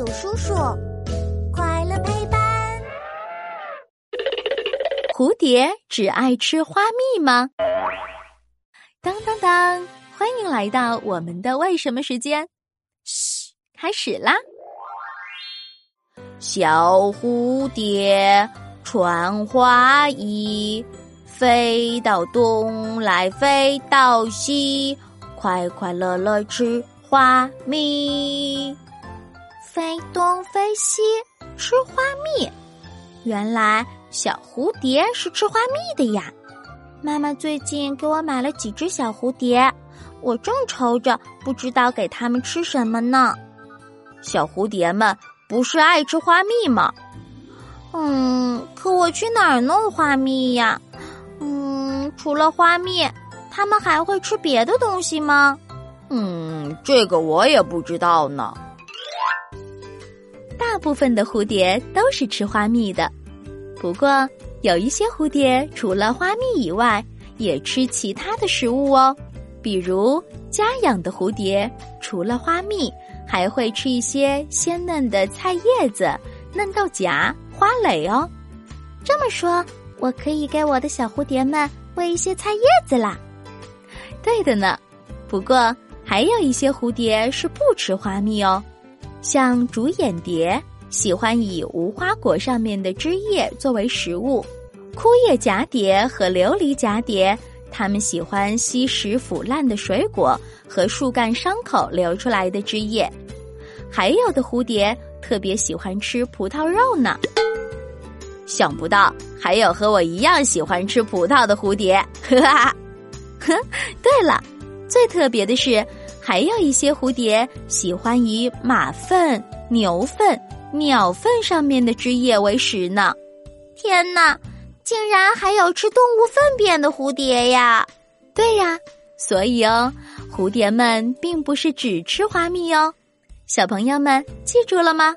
有叔叔，快乐陪伴。蝴蝶只爱吃花蜜吗？当当当！欢迎来到我们的为什么时间。嘘，开始啦！小蝴蝶穿花衣，飞到东来飞到西，快快乐乐吃花蜜。西吃花蜜，原来小蝴蝶是吃花蜜的呀！妈妈最近给我买了几只小蝴蝶，我正愁着不知道给它们吃什么呢。小蝴蝶们不是爱吃花蜜吗？嗯，可我去哪儿弄花蜜呀？嗯，除了花蜜，它们还会吃别的东西吗？嗯，这个我也不知道呢。部分的蝴蝶都是吃花蜜的，不过有一些蝴蝶除了花蜜以外，也吃其他的食物哦。比如家养的蝴蝶，除了花蜜，还会吃一些鲜嫩的菜叶子、嫩豆荚、花蕾哦。这么说，我可以给我的小蝴蝶们喂一些菜叶子啦。对的呢，不过还有一些蝴蝶是不吃花蜜哦。像竹眼蝶喜欢以无花果上面的枝叶作为食物，枯叶蛱蝶和琉璃蛱蝶，它们喜欢吸食腐烂的水果和树干伤口流出来的汁液，还有的蝴蝶特别喜欢吃葡萄肉呢。想不到还有和我一样喜欢吃葡萄的蝴蝶，呵哈！哼，对了，最特别的是。还有一些蝴蝶喜欢以马粪、牛粪、鸟粪上面的汁液为食呢。天哪，竟然还有吃动物粪便的蝴蝶呀！对呀，所以哦，蝴蝶们并不是只吃花蜜哦。小朋友们记住了吗？